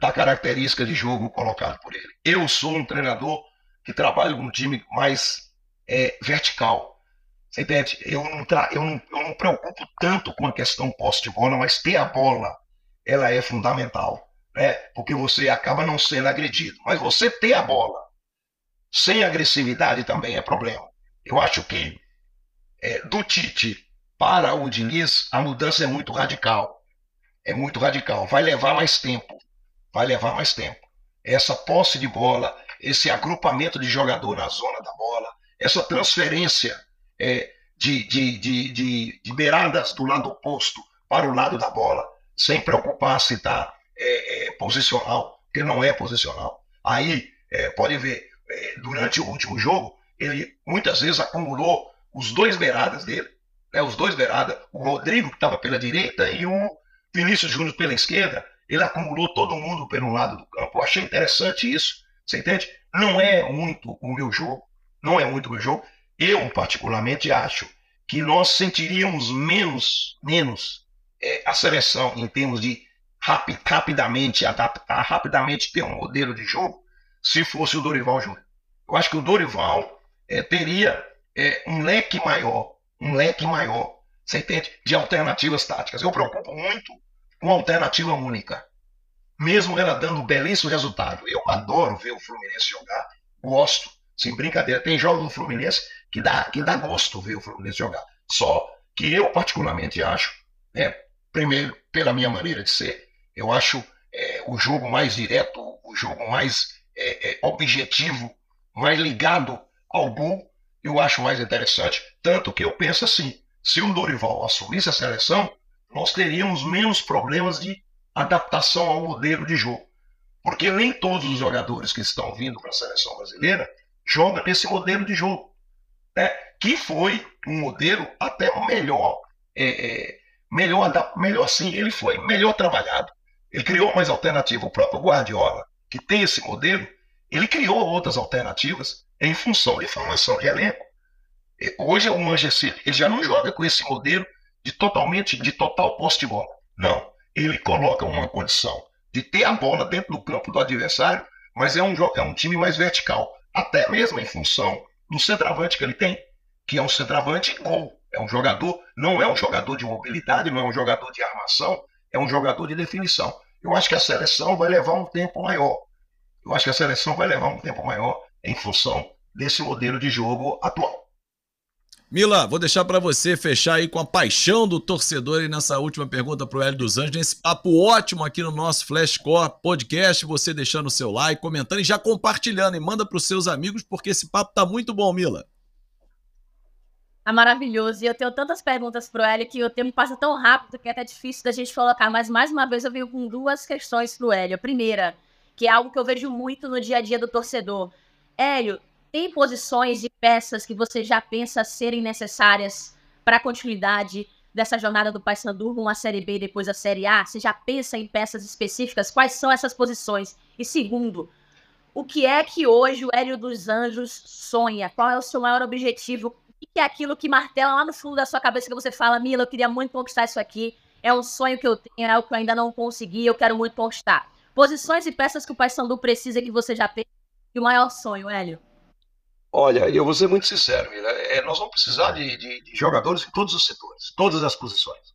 da característica de jogo colocado por ele. Eu sou um treinador que trabalha com um time mais é, vertical. Você entende? Eu não, tra eu, não, eu não preocupo tanto com a questão posse de bola, mas ter a bola ela é fundamental. Né? Porque você acaba não sendo agredido. Mas você ter a bola sem agressividade também é problema. Eu acho que é, do Tite para o Diniz, a mudança é muito radical. É muito radical. Vai levar mais tempo. Vai levar mais tempo. Essa posse de bola, esse agrupamento de jogador na zona da bola, essa transferência é, de, de, de, de, de beiradas do lado oposto para o lado da bola, sem preocupar se está é, é, posicional, porque não é posicional. Aí, é, pode ver, é, durante o último jogo, ele muitas vezes acumulou os dois beiradas dele, né, os dois beiradas, o Rodrigo que estava pela direita e o Vinícius Júnior pela esquerda, ele acumulou todo mundo pelo lado do campo. Eu achei interessante isso, você entende? Não é muito o meu jogo, não é muito o meu jogo. Eu, particularmente, acho que nós sentiríamos menos, menos é, a seleção em termos de rapid, rapidamente adaptar, rapidamente ter um modelo de jogo, se fosse o Dorival Júnior. Eu acho que o Dorival é, teria é, um leque maior, um leque maior, você entende? De alternativas táticas. Eu preocupo muito com alternativa única. Mesmo ela dando um belíssimo resultado. Eu adoro ver o Fluminense jogar, gosto, sem brincadeira. Tem jogos do Fluminense que dá, que dá gosto ver o Fluminense jogar. Só que eu, particularmente, acho, né, primeiro, pela minha maneira de ser, eu acho é, o jogo mais direto, o jogo mais é, é, objetivo, mais ligado ao gol, eu acho mais interessante. Tanto que eu penso assim: se o Dorival assumisse a seleção, nós teríamos menos problemas de adaptação ao modelo de jogo. Porque nem todos os jogadores que estão vindo para a seleção brasileira jogam nesse modelo de jogo. Né? Que foi um modelo até melhor. É, é, melhor, melhor sim, ele foi melhor trabalhado. Ele criou mais alternativa. O próprio Guardiola, que tem esse modelo, ele criou outras alternativas em função de formação de elenco. Hoje o Manchester ele já não joga com esse modelo de totalmente de total posse de bola. Não, ele coloca uma condição de ter a bola dentro do campo do adversário, mas é um, é um time mais vertical, até mesmo em função do centroavante que ele tem, que é um centroavante gol. É um jogador, não é um jogador de mobilidade, não é um jogador de armação, é um jogador de definição. Eu acho que a seleção vai levar um tempo maior. Eu acho que a seleção vai levar um tempo maior em função desse modelo de jogo atual. Mila, vou deixar para você fechar aí com a paixão do torcedor e nessa última pergunta pro Hélio dos Anjos, nesse papo ótimo aqui no nosso Flashcore Podcast, você deixando o seu like, comentando e já compartilhando e manda pros seus amigos porque esse papo tá muito bom, Mila. Tá maravilhoso. E eu tenho tantas perguntas pro Hélio que o tempo passa tão rápido que é até difícil da gente colocar. Mas mais uma vez eu venho com duas questões pro Hélio. A primeira, que é algo que eu vejo muito no dia a dia do torcedor. Hélio, tem posições e peças que você já pensa serem necessárias para a continuidade dessa jornada do Paysandu rumo à Série B e depois à Série A? Você já pensa em peças específicas? Quais são essas posições? E segundo, o que é que hoje o Hélio dos Anjos sonha? Qual é o seu maior objetivo que é aquilo que martela lá no fundo da sua cabeça que você fala, Mila, eu queria muito conquistar isso aqui, é um sonho que eu tenho, é algo que eu ainda não consegui, eu quero muito conquistar. Posições e peças que o Paysandu precisa que você já fez e o maior sonho, Hélio? Olha, eu vou ser muito sincero, Mila, é, nós vamos precisar de, de, de jogadores em todos os setores, todas as posições.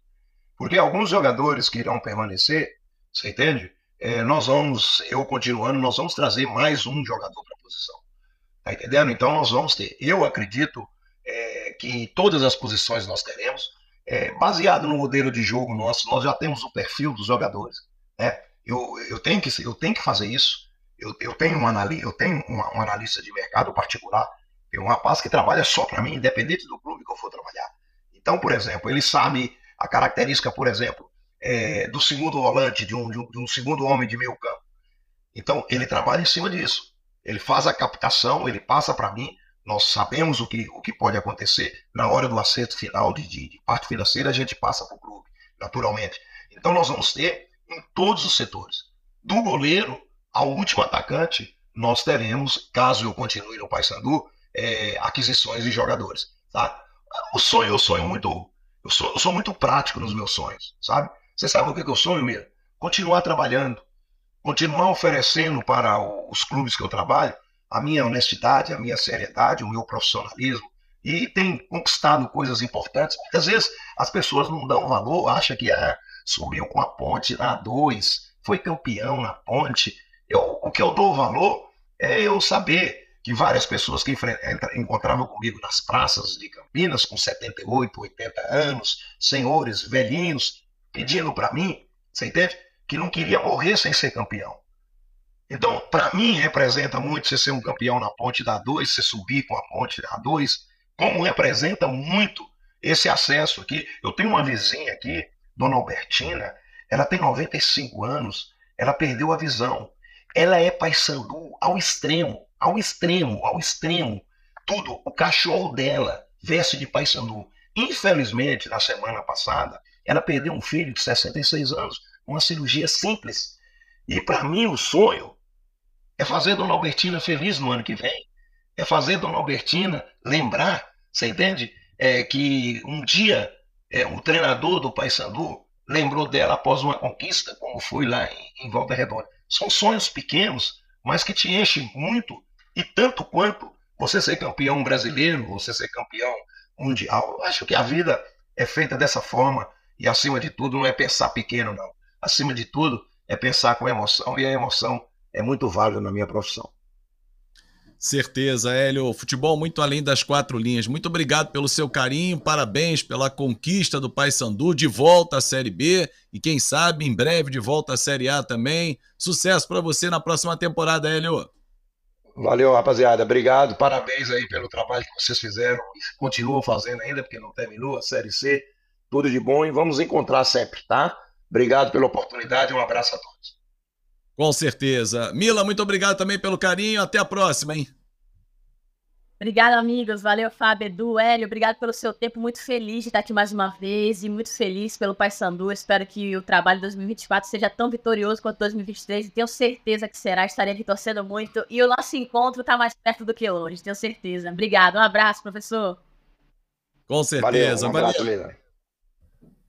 Porque alguns jogadores que irão permanecer, você entende? É, nós vamos, eu continuando, nós vamos trazer mais um jogador para a posição. Tá entendendo? Então nós vamos ter. Eu acredito é, que em todas as posições nós teremos, é, baseado no modelo de jogo nosso, nós já temos o perfil dos jogadores. Né? Eu, eu, tenho que, eu tenho que fazer isso. Eu, eu tenho, um, anali, eu tenho uma, um analista de mercado particular, tem um rapaz que trabalha só para mim, independente do clube que eu for trabalhar. Então, por exemplo, ele sabe a característica, por exemplo, é, do segundo volante, de um, de um, de um segundo homem de meio campo. Então, ele trabalha em cima disso. Ele faz a captação, ele passa para mim, nós sabemos o que, o que pode acontecer na hora do acerto final de, de parte financeira, a gente passa para o clube, naturalmente. Então nós vamos ter em todos os setores, do goleiro ao último atacante, nós teremos, caso eu continue no Paysandu, é, aquisições de jogadores. Tá? O sonho, eu sonho muito, eu sou, eu sou muito prático nos meus sonhos, sabe? Você sabe o que, que eu sonho, Mira? Continuar trabalhando, continuar oferecendo para os clubes que eu trabalho a minha honestidade, a minha seriedade, o meu profissionalismo. E tem conquistado coisas importantes. Às vezes as pessoas não dão valor, acham que ah, subiu com a ponte na 2, foi campeão na ponte. Que eu dou valor é eu saber que várias pessoas que encontravam comigo nas praças de Campinas, com 78, 80 anos, senhores velhinhos, pedindo para mim, você entende? Que não queria morrer sem ser campeão. Então, para mim, representa muito você ser um campeão na ponte da 2, você subir com a ponte da 2, como representa muito esse acesso aqui. Eu tenho uma vizinha aqui, Dona Albertina, ela tem 95 anos, ela perdeu a visão. Ela é paysandu ao extremo ao extremo, ao extremo. Tudo. O cachorro dela veste de paysandu. Infelizmente, na semana passada, ela perdeu um filho de 66 anos, uma cirurgia simples. E para mim o sonho é fazer Dona Albertina feliz no ano que vem. É fazer Dona Albertina lembrar, você entende? É que um dia é, um treinador do Paysandu lembrou dela após uma conquista, como foi lá em, em Volta Redonda. São sonhos pequenos, mas que te enchem muito e tanto quanto você ser campeão brasileiro, você ser campeão mundial. Eu acho que a vida é feita dessa forma e, acima de tudo, não é pensar pequeno, não. Acima de tudo, é pensar com emoção e a emoção é muito válida na minha profissão. Certeza, Hélio. Futebol muito além das quatro linhas. Muito obrigado pelo seu carinho, parabéns pela conquista do Paysandu de volta à Série B e quem sabe em breve de volta à Série A também. Sucesso para você na próxima temporada, Hélio. Valeu, rapaziada. Obrigado. Parabéns aí pelo trabalho que vocês fizeram. Continuam fazendo ainda, porque não terminou a Série C. Tudo de bom e vamos encontrar sempre, tá? Obrigado pela oportunidade. Um abraço a todos. Com certeza. Mila, muito obrigado também pelo carinho. Até a próxima, hein? Obrigada, amigos. Valeu, Fábio, Edu, Hélio. Obrigado pelo seu tempo. Muito feliz de estar aqui mais uma vez e muito feliz pelo Paysandu. Espero que o trabalho de 2024 seja tão vitorioso quanto 2023 e tenho certeza que será. Estarei aqui torcendo muito e o nosso encontro está mais perto do que hoje, tenho certeza. Obrigado. Um abraço, professor. Com certeza. Valeu. Um abraço, Valeu.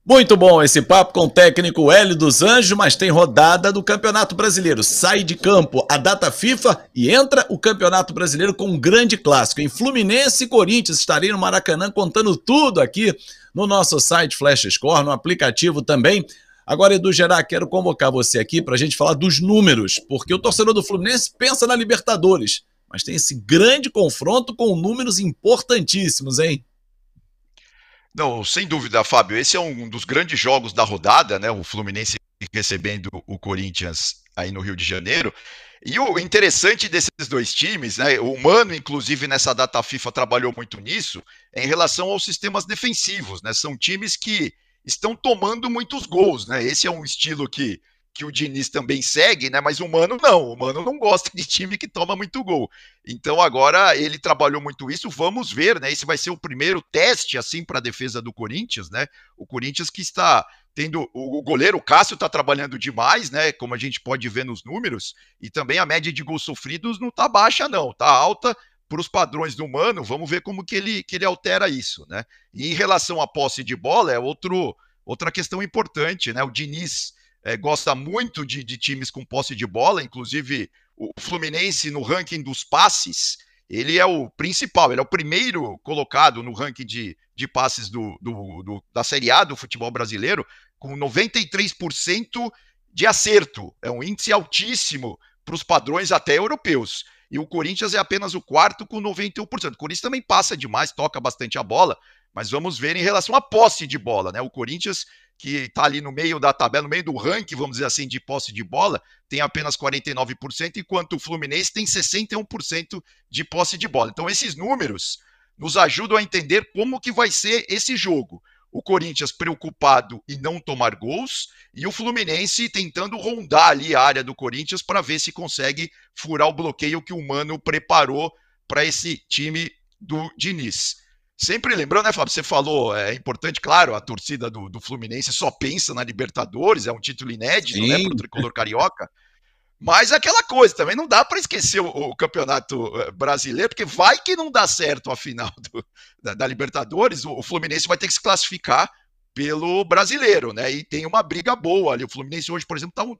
Muito bom esse papo com o técnico Hélio dos Anjos, mas tem rodada do Campeonato Brasileiro. Sai de campo a data FIFA e entra o Campeonato Brasileiro com um grande clássico. Em Fluminense e Corinthians estarei no Maracanã contando tudo aqui no nosso site Flash Score, no aplicativo também. Agora, Edu Gerard, quero convocar você aqui para a gente falar dos números, porque o torcedor do Fluminense pensa na Libertadores, mas tem esse grande confronto com números importantíssimos, hein? Não, sem dúvida, Fábio. Esse é um dos grandes jogos da rodada, né? O Fluminense recebendo o Corinthians aí no Rio de Janeiro. E o interessante desses dois times, né? O Mano, inclusive, nessa data FIFA trabalhou muito nisso, em relação aos sistemas defensivos, né? São times que estão tomando muitos gols, né? Esse é um estilo que que o Diniz também segue, né? Mas o Mano não, o Mano não gosta de time que toma muito gol. Então agora ele trabalhou muito isso, vamos ver, né? Esse vai ser o primeiro teste assim para a defesa do Corinthians, né? O Corinthians que está tendo o goleiro Cássio está trabalhando demais, né? Como a gente pode ver nos números, e também a média de gols sofridos não tá baixa não, tá alta para os padrões do Mano. Vamos ver como que ele que ele altera isso, né? E em relação à posse de bola é outro outra questão importante, né? O Diniz é, gosta muito de, de, times com posse de bola, inclusive o Fluminense no ranking dos passes, ele é o principal, ele é o primeiro colocado no ranking de, de passes do, do, do da Série A do futebol brasileiro, com 93% de acerto. É um índice altíssimo para os padrões até europeus. E o Corinthians é apenas o quarto com 91%. O Corinthians também passa demais, toca bastante a bola, mas vamos ver em relação à posse de bola, né? O Corinthians que está ali no meio da tabela, no meio do ranking, vamos dizer assim, de posse de bola, tem apenas 49%, enquanto o Fluminense tem 61% de posse de bola. Então, esses números nos ajudam a entender como que vai ser esse jogo. O Corinthians preocupado em não tomar gols e o Fluminense tentando rondar ali a área do Corinthians para ver se consegue furar o bloqueio que o Mano preparou para esse time do Diniz. Sempre lembrando, né, Fábio? Você falou, é importante, claro, a torcida do, do Fluminense só pensa na Libertadores, é um título inédito, Sim. né, para o tricolor carioca. Mas aquela coisa, também não dá para esquecer o, o, campeonato eh, brasileiro, porque vai que não dá certo a final do, da, da, Libertadores, o, o, Fluminense vai ter que se classificar pelo brasileiro, né? E tem uma briga boa ali. O Fluminense hoje, por exemplo, está um,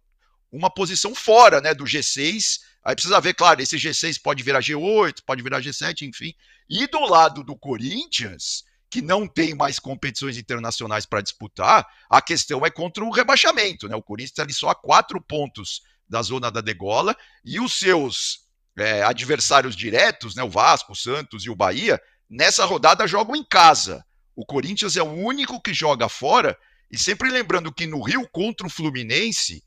uma posição fora né, do G6. Aí precisa ver, claro, esse G6 pode virar G8, pode virar G7, enfim. E do lado do Corinthians, que não tem mais competições internacionais para disputar, a questão é contra o rebaixamento. Né? O Corinthians está ali só a quatro pontos da zona da degola e os seus é, adversários diretos, né, o Vasco, o Santos e o Bahia, nessa rodada jogam em casa. O Corinthians é o único que joga fora. E sempre lembrando que no Rio contra o Fluminense,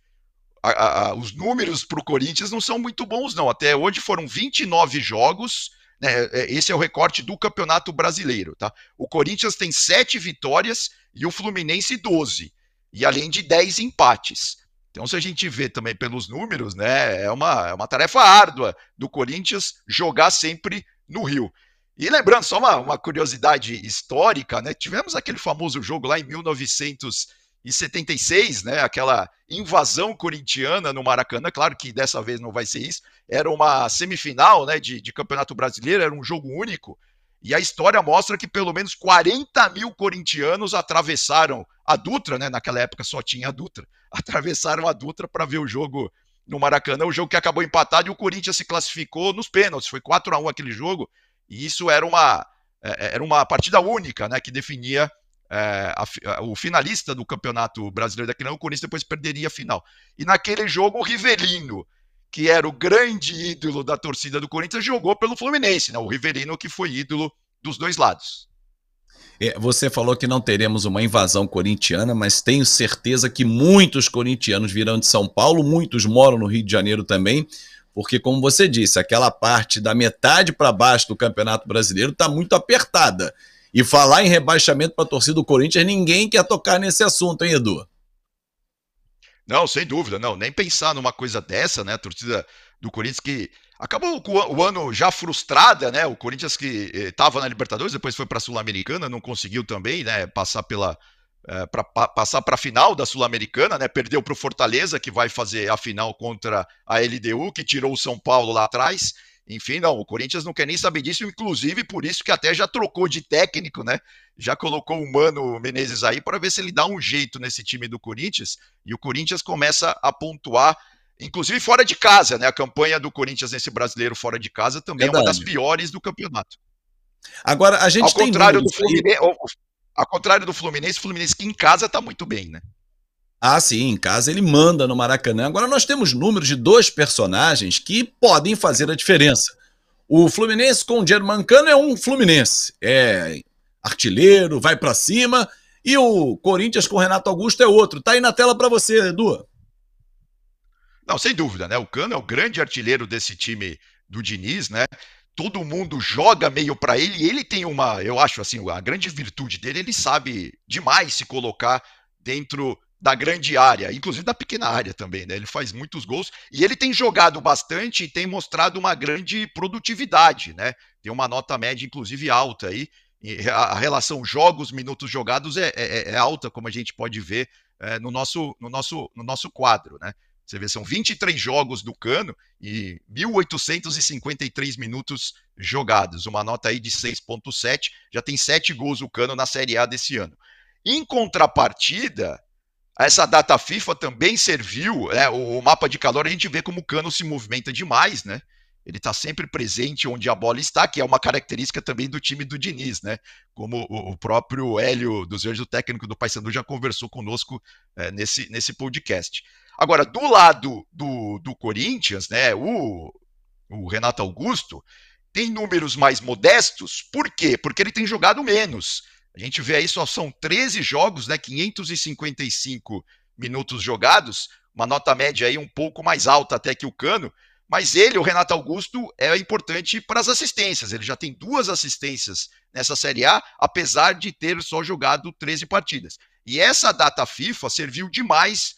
a, a, os números para o Corinthians não são muito bons, não. Até hoje foram 29 jogos. Né? É, esse é o recorte do Campeonato Brasileiro. Tá? O Corinthians tem 7 vitórias e o Fluminense 12. E além de 10 empates. Então, se a gente vê também pelos números, né, é uma, é uma tarefa árdua do Corinthians jogar sempre no Rio. E lembrando, só uma, uma curiosidade histórica, né? Tivemos aquele famoso jogo lá em 1900 e 76, né, aquela invasão corintiana no Maracanã, claro que dessa vez não vai ser isso, era uma semifinal né, de, de Campeonato Brasileiro, era um jogo único, e a história mostra que pelo menos 40 mil corintianos atravessaram a Dutra, né, naquela época só tinha a Dutra, atravessaram a Dutra para ver o jogo no Maracanã, o jogo que acabou empatado e o Corinthians se classificou nos pênaltis, foi 4 a 1 aquele jogo, e isso era uma, é, era uma partida única, né, que definia é, a, a, o finalista do Campeonato Brasileiro daquele ano, o Corinthians depois perderia a final. E naquele jogo, o Rivelino, que era o grande ídolo da torcida do Corinthians, jogou pelo Fluminense, né? O Rivelino que foi ídolo dos dois lados. É, você falou que não teremos uma invasão corintiana, mas tenho certeza que muitos corintianos virão de São Paulo, muitos moram no Rio de Janeiro também, porque, como você disse, aquela parte da metade para baixo do Campeonato Brasileiro está muito apertada. E falar em rebaixamento para a torcida do Corinthians, ninguém quer tocar nesse assunto, hein, Edu? Não, sem dúvida, não. Nem pensar numa coisa dessa, né? A torcida do Corinthians que acabou o ano já frustrada, né? O Corinthians que estava eh, na Libertadores, depois foi para a Sul-Americana, não conseguiu também, né? Passar pela é, para pa, passar para a final da Sul-Americana, né? Perdeu para o Fortaleza, que vai fazer a final contra a LDU, que tirou o São Paulo lá atrás. Enfim, não, o Corinthians não quer nem saber disso, inclusive por isso que até já trocou de técnico, né? Já colocou o Mano Menezes aí para ver se ele dá um jeito nesse time do Corinthians. E o Corinthians começa a pontuar, inclusive fora de casa, né? A campanha do Corinthians nesse brasileiro fora de casa também Verdade. é uma das piores do campeonato. Agora, a gente ao contrário do Fluminense, ao contrário do Fluminense, o Fluminense que em casa está muito bem, né? Ah, sim, em casa ele manda no Maracanã. Agora nós temos números de dois personagens que podem fazer a diferença. O Fluminense com o Germancano é um Fluminense, é artilheiro, vai para cima, e o Corinthians com o Renato Augusto é outro. Tá aí na tela para você, Edu. Não, sem dúvida, né? O Cano é o grande artilheiro desse time do Diniz, né? Todo mundo joga meio para ele e ele tem uma, eu acho assim, a grande virtude dele, ele sabe demais se colocar dentro da grande área, inclusive da pequena área também, né? Ele faz muitos gols e ele tem jogado bastante e tem mostrado uma grande produtividade, né? Tem uma nota média, inclusive, alta aí. A relação jogos, minutos jogados é, é, é alta, como a gente pode ver é, no, nosso, no, nosso, no nosso quadro, né? Você vê, são 23 jogos do Cano e 1.853 minutos jogados, uma nota aí de 6.7, já tem 7 gols o Cano na Série A desse ano. Em contrapartida, essa data FIFA também serviu, né, o mapa de calor, a gente vê como o cano se movimenta demais, né? Ele está sempre presente onde a bola está, que é uma característica também do time do Diniz, né? Como o próprio Hélio dos Verdes, o técnico do Paysandu, já conversou conosco é, nesse, nesse podcast. Agora, do lado do, do Corinthians, né? O, o Renato Augusto tem números mais modestos, por quê? Porque ele tem jogado menos. A gente vê aí só são 13 jogos, né? 555 minutos jogados, uma nota média aí um pouco mais alta até que o Cano. Mas ele, o Renato Augusto, é importante para as assistências. Ele já tem duas assistências nessa Série A, apesar de ter só jogado 13 partidas. E essa data FIFA serviu demais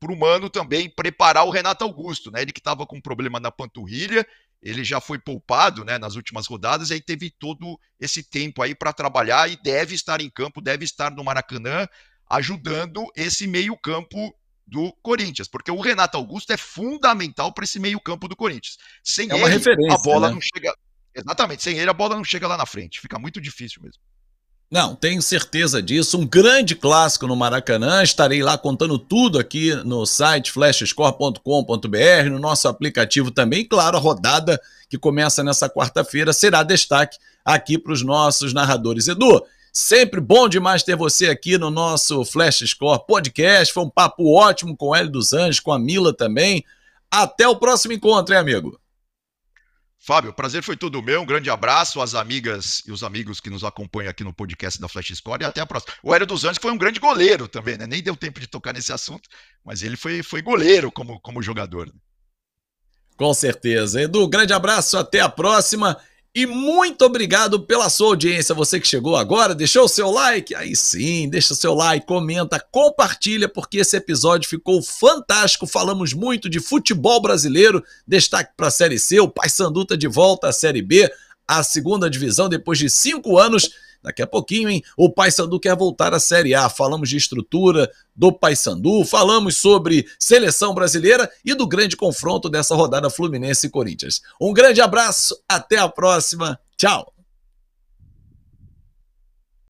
para o Mano também preparar o Renato Augusto, né? Ele que estava com um problema na panturrilha ele já foi poupado né, nas últimas rodadas e aí teve todo esse tempo aí para trabalhar e deve estar em campo, deve estar no Maracanã, ajudando esse meio-campo do Corinthians, porque o Renato Augusto é fundamental para esse meio-campo do Corinthians. Sem é ele, a bola né? não chega. Exatamente, sem ele a bola não chega lá na frente, fica muito difícil mesmo. Não, tenho certeza disso. Um grande clássico no Maracanã. Estarei lá contando tudo aqui no site flashscore.com.br, no nosso aplicativo também. Claro, a rodada que começa nessa quarta-feira será destaque aqui para os nossos narradores. Edu, sempre bom demais ter você aqui no nosso Flash Score podcast. Foi um papo ótimo com o Hélio dos Anjos, com a Mila também. Até o próximo encontro, hein, amigo? Fábio, o prazer foi todo meu. Um grande abraço às amigas e os amigos que nos acompanham aqui no podcast da Flash Score e até a próxima. O Hélio dos Anjos foi um grande goleiro também, né? Nem deu tempo de tocar nesse assunto, mas ele foi, foi goleiro como, como jogador. Né? Com certeza. Edu, grande abraço, até a próxima. E muito obrigado pela sua audiência. Você que chegou agora, deixou o seu like? Aí sim, deixa o seu like, comenta, compartilha, porque esse episódio ficou fantástico. Falamos muito de futebol brasileiro. Destaque para a Série C. O Paysandu tá de volta à Série B, a segunda divisão, depois de cinco anos. Daqui a pouquinho, hein? O Paysandu quer voltar à Série A. Falamos de estrutura do Paysandu, falamos sobre seleção brasileira e do grande confronto dessa rodada Fluminense e Corinthians. Um grande abraço, até a próxima. Tchau.